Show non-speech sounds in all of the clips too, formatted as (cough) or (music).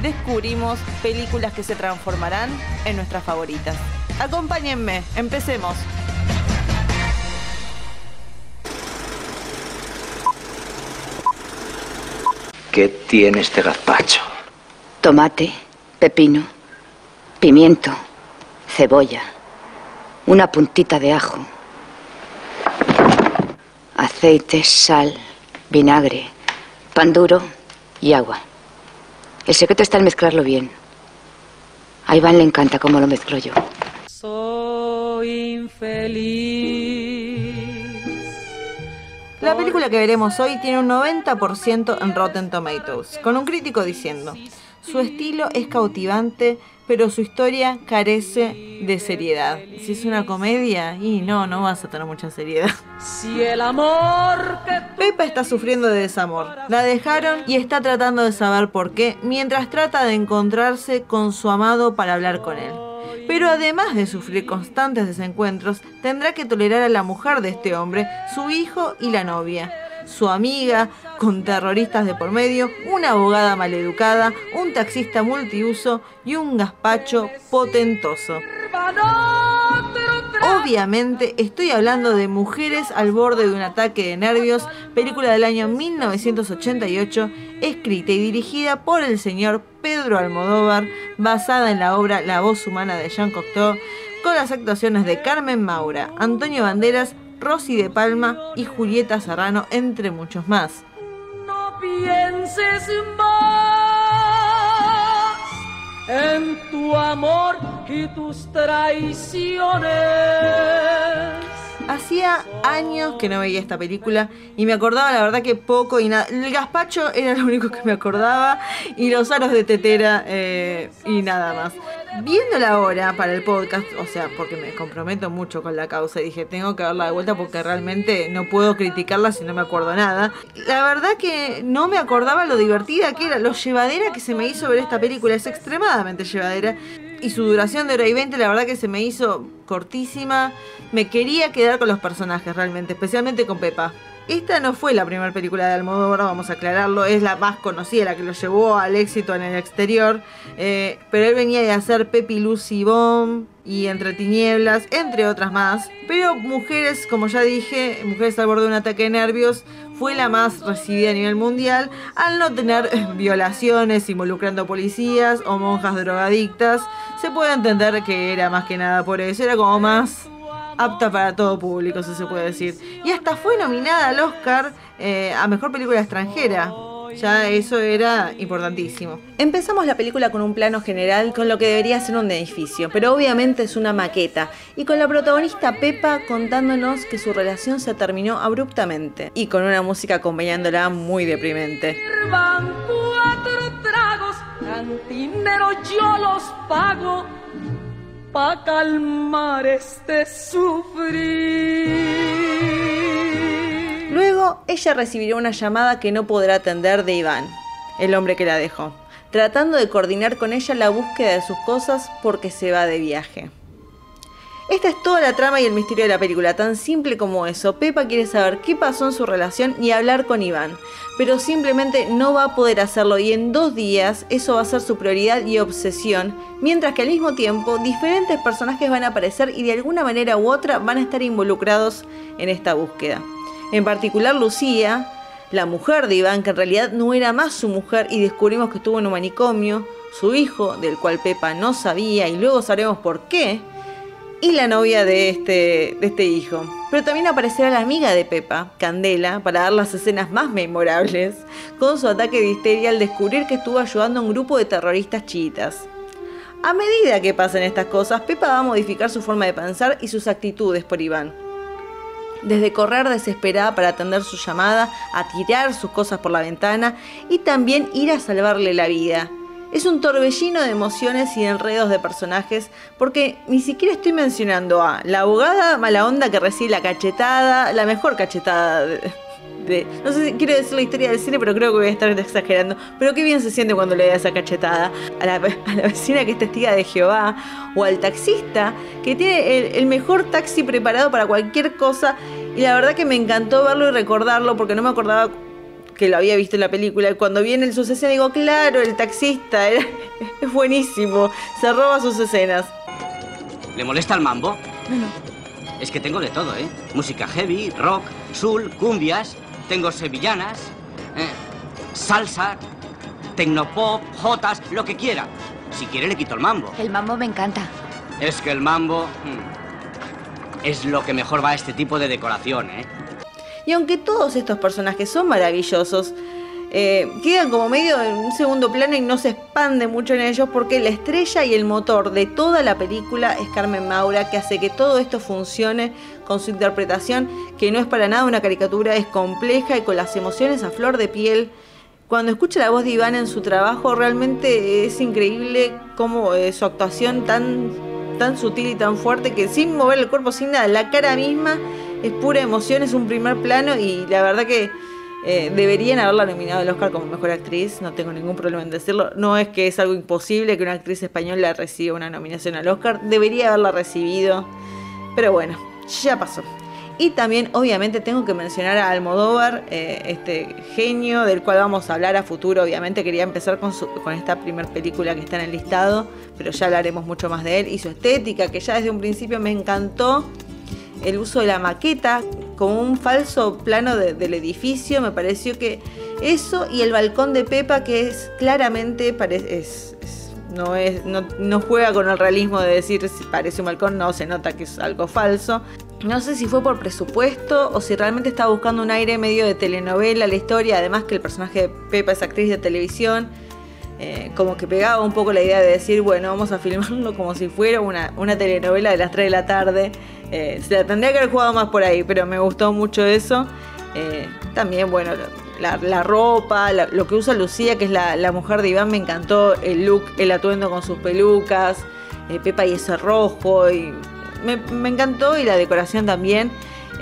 descubrimos películas que se transformarán en nuestras favoritas. Acompáñenme, empecemos. ¿Qué tiene este gazpacho? Tomate, pepino, pimiento, cebolla, una puntita de ajo, aceite, sal, vinagre, pan duro y agua. El secreto está en mezclarlo bien. A Iván le encanta cómo lo mezclo yo. Soy infeliz. La película que veremos hoy tiene un 90% en Rotten Tomatoes, con un crítico diciendo, su estilo es cautivante, pero su historia carece de seriedad. Si es una comedia, y no, no vas a tener mucha seriedad. Si el amor que Pepa está sufriendo de desamor. La dejaron y está tratando de saber por qué, mientras trata de encontrarse con su amado para hablar con él. Pero además de sufrir constantes desencuentros, tendrá que tolerar a la mujer de este hombre, su hijo y la novia. Su amiga, con terroristas de por medio, una abogada maleducada, un taxista multiuso y un gazpacho potentoso. Obviamente estoy hablando de Mujeres al borde de un ataque de nervios, película del año 1988, escrita y dirigida por el señor Pedro Almodóvar, basada en la obra La voz humana de Jean Cocteau, con las actuaciones de Carmen Maura, Antonio Banderas, Rosy de Palma y Julieta Serrano, entre muchos más. no pienses más en tu amor y tus traiciones. Hacía años que no veía esta película y me acordaba la verdad que poco y nada. El gazpacho era lo único que me acordaba y los aros de tetera eh, y nada más. Viéndola ahora para el podcast, o sea, porque me comprometo mucho con la causa dije, tengo que darla de vuelta porque realmente no puedo criticarla si no me acuerdo nada. La verdad que no me acordaba lo divertida que era, lo llevadera que se me hizo ver esta película. Es extremadamente llevadera y su duración de hora y 20 la verdad que se me hizo cortísima. Me quería quedar con los personajes realmente, especialmente con Pepa. Esta no fue la primera película de Almodóvar, vamos a aclararlo, es la más conocida, la que lo llevó al éxito en el exterior. eh, pero él venía de hacer Pepi Lucy Bomb y Entre Tinieblas, entre otras más. Pero Mujeres, como ya dije, Mujeres al borde de un ataque de nervios, fue la más recibida a nivel mundial al no tener (laughs) violaciones involucrando policías o monjas drogadictas. Se puede entender que era más que nada por eso, era como más apta para todo público, si se puede decir. Y hasta fue nominada al Oscar eh, a Mejor Película Extranjera. Ya eso era importantísimo. Empezamos la película con un plano general con lo que debería ser un edificio, pero obviamente es una maqueta, y con la protagonista Pepa contándonos que su relación se terminó abruptamente, y con una música acompañándola muy deprimente. Van cuatro tragos, cantinero yo los pago pa' calmar este sufrir. Luego, ella recibirá una llamada que no podrá atender de Iván, el hombre que la dejó, tratando de coordinar con ella la búsqueda de sus cosas porque se va de viaje. Esta es toda la trama y el misterio de la película, tan simple como eso. Pepa quiere saber qué pasó en su relación y hablar con Iván, pero simplemente no va a poder hacerlo y en dos días eso va a ser su prioridad y obsesión, mientras que al mismo tiempo diferentes personajes van a aparecer y de alguna manera u otra van a estar involucrados en esta búsqueda. En particular Lucía, la mujer de Iván, que en realidad no era más su mujer y descubrimos que estuvo en un manicomio, su hijo, del cual Pepa no sabía y luego sabremos por qué, y la novia de este, de este hijo. Pero también aparecerá la amiga de Pepa, Candela, para dar las escenas más memorables, con su ataque de histeria al descubrir que estuvo ayudando a un grupo de terroristas chiitas. A medida que pasan estas cosas, Pepa va a modificar su forma de pensar y sus actitudes por Iván. Desde correr desesperada para atender su llamada, a tirar sus cosas por la ventana y también ir a salvarle la vida. Es un torbellino de emociones y enredos de personajes, porque ni siquiera estoy mencionando a la abogada mala onda que recibe la cachetada, la mejor cachetada de, no sé si quiero decir la historia del cine, pero creo que voy a estar exagerando. Pero qué bien se siente cuando le da esa cachetada a la, (laughs) vecina que es testiga de Jehová, o al taxista que tiene el mejor taxi preparado para cualquier cosa. Y la verdad que me encantó verlo y recordarlo porque no me acordaba que lo había visto en la película. Y cuando viene el suceso digo, claro, el taxista, (laughs) es buenísimo, se roba sus escenas. ¿Le molesta el mambo? Bueno. Es que tengo de todo, ¿eh? Música heavy, rock, soul, cumbias, tengo sevillanas, ¿eh? salsa, tecnopop, jotas, lo que quiera. Si quiere le quito el mambo. El mambo me encanta. Es que el mambo hmm, es lo que mejor va a este tipo de decoración, ¿eh? Y aunque todos estos personajes son maravillosos, eh, quedan como medio en un segundo plano y no se expande mucho en ellos porque la estrella y el motor de toda la película es Carmen Maura, que hace que todo esto funcione con su interpretación, que no es para nada una caricatura, es compleja y con las emociones a flor de piel. Cuando escucha la voz de Iván en su trabajo, realmente es increíble cómo eh, su actuación tan, tan sutil y tan fuerte que sin mover el cuerpo, sin nada, la cara misma es pura emoción, es un primer plano y la verdad que eh, deberían haberla nominado al Oscar como mejor actriz, no tengo ningún problema en decirlo. No es que es algo imposible que una actriz española reciba una nominación al Oscar, debería haberla recibido, pero bueno, ya pasó. Y también, obviamente, tengo que mencionar a Almodóvar, eh, este genio del cual vamos a hablar a futuro. Obviamente, quería empezar con, con esta primera película que está en el listado, pero ya hablaremos mucho más de él y su estética, que ya desde un principio me encantó el uso de la maqueta como un falso plano del edificio, me pareció que eso y el balcón de Pepa que es claramente no, es, no, juega con el realismo de decir si parece un balcón, no se nota que es algo falso. No sé si fue por presupuesto o si realmente estaba buscando un aire medio de telenovela la historia, además que el personaje de Pepa es actriz de televisión. Eh, como que pegaba un poco la idea de decir, bueno, vamos a filmarlo como si fuera una, una telenovela de las 3 de la tarde. Eh, se tendría que haber jugado más por ahí, pero me gustó mucho eso. Eh, también, bueno, la, ropa, lo que usa Lucía, que es la, mujer de Iván, me encantó el look, el atuendo con sus pelucas, Pepa y ese rojo, y me, me encantó y la decoración también.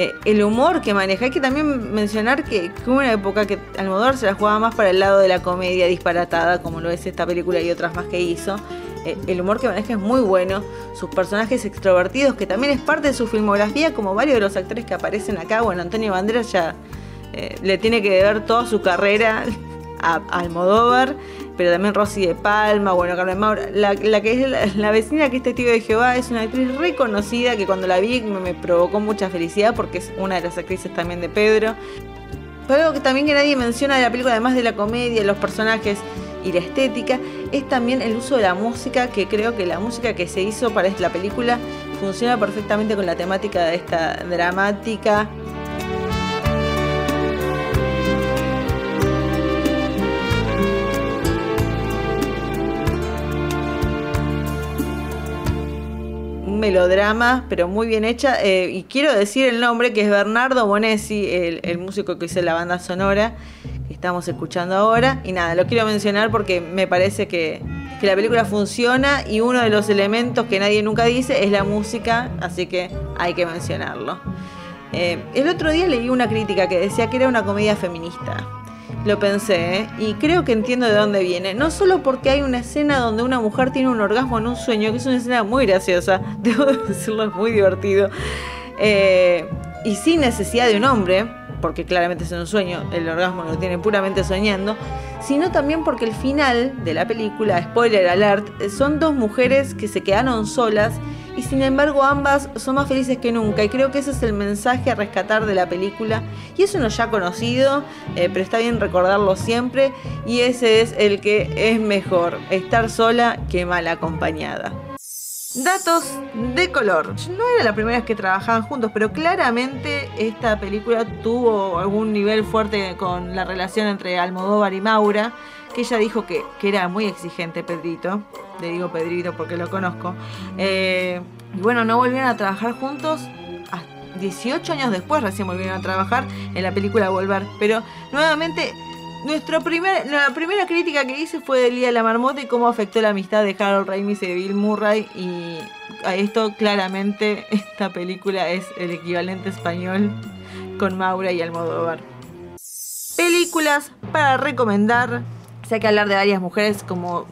Eh, el humor que maneja. Hay que también mencionar que, hubo una época que Almodóvar se la jugaba más para el lado de la comedia disparatada, como lo es esta película y otras más que hizo. Eh, el humor que maneja es muy bueno, sus personajes extrovertidos, que también es parte de su filmografía, como varios de los actores que aparecen acá. Bueno, Antonio Banderas ya eh, le tiene que deber toda su carrera (laughs) a Almodóvar pero también Rosy de Palma, bueno, Carmen Maura, la, que es la, vecina que es testigo de Jehová es una actriz reconocida que cuando la vi me, provocó mucha felicidad porque es una de las actrices también de Pedro. Pero algo que también que nadie menciona de la película, además de la comedia, los personajes y la estética, es también el uso de la música, que creo que la música que se hizo para la película funciona perfectamente con la temática de esta dramática melodrama, pero muy bien hecha. Eh, y quiero decir el nombre, que es Bernardo Bonesi, el, músico que hizo la banda sonora que estamos escuchando ahora. Y nada, lo quiero mencionar porque me parece que, la película funciona y uno de los elementos que nadie nunca dice es la música, así que hay que mencionarlo. Eh, el otro día leí una crítica que decía que era una comedia feminista. Lo pensé, ¿eh? y creo que entiendo de dónde viene. No solo porque hay una escena donde una mujer tiene un orgasmo en un sueño, que es una escena muy graciosa, (laughs) debo decirlo, es muy divertido. Eh, y sin necesidad de un hombre, porque claramente es un sueño, el orgasmo lo tiene puramente soñando, sino también porque el final de la película, spoiler alert, son dos mujeres que se quedaron solas y sin embargo ambas son más felices que nunca. Y creo que ese es el mensaje a rescatar de la película. Y es uno ya conocido, eh, pero está bien recordarlo siempre. Y ese es el que es mejor, estar sola que mal acompañada. Datos de color. No era la primera vez que trabajaban juntos, pero claramente esta película tuvo algún nivel fuerte con la relación entre Almodóvar y Maura, que ella dijo que, que era muy exigente Pedrito le digo Pedrito porque lo conozco. Eh, y bueno, no volvieron a trabajar juntos. 18 años después recién volvieron a trabajar en la película Volver. Pero nuevamente primer, la primera crítica que hice fue de Lía la Marmota y cómo afectó la amistad de Harold Ramis y de Bill Murray. Y a esto claramente esta película es el equivalente español con Maura y Almodóvar. Películas para recomendar. Sé que hablar de varias mujeres como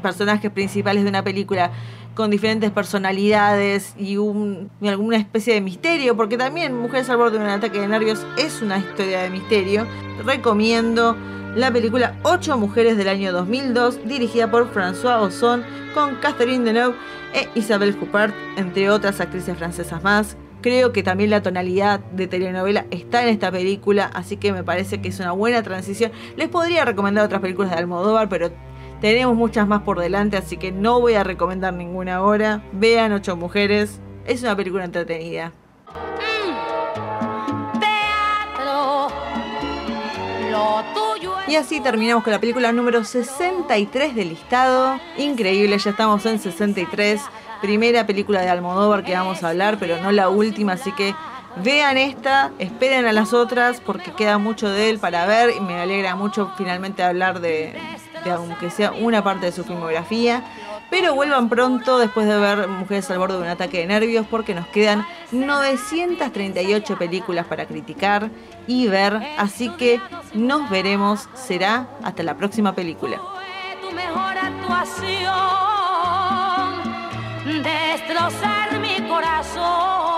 personajes principales de una película con diferentes personalidades y, un, y alguna especie de misterio, porque también Mujeres al borde de un ataque de nervios es una historia de misterio. Recomiendo la película Ocho Mujeres del año 2002, dirigida por François Ozon, con Catherine Deneuve e Isabelle Huppert, entre otras actrices francesas más. Creo que también la tonalidad de telenovela está en esta película, así que me parece que es una buena transición. Les podría recomendar otras películas de Almodóvar, pero tenemos muchas más por delante, así que no voy a recomendar ninguna ahora. Vean Ocho Mujeres, es una película entretenida. Y así terminamos con la película número 63 del listado. Increíble, ya estamos en 63. Primera película de Almodóvar que vamos a hablar, pero no la última, así que vean esta, esperen a las otras porque queda mucho de él para ver y me alegra mucho finalmente hablar de, de aunque sea una parte de su filmografía. Pero vuelvan pronto después de ver Mujeres al borde de un ataque de nervios porque nos quedan 938 películas para criticar y ver. Así que nos veremos. Será hasta la próxima película. Destrozar mi corazón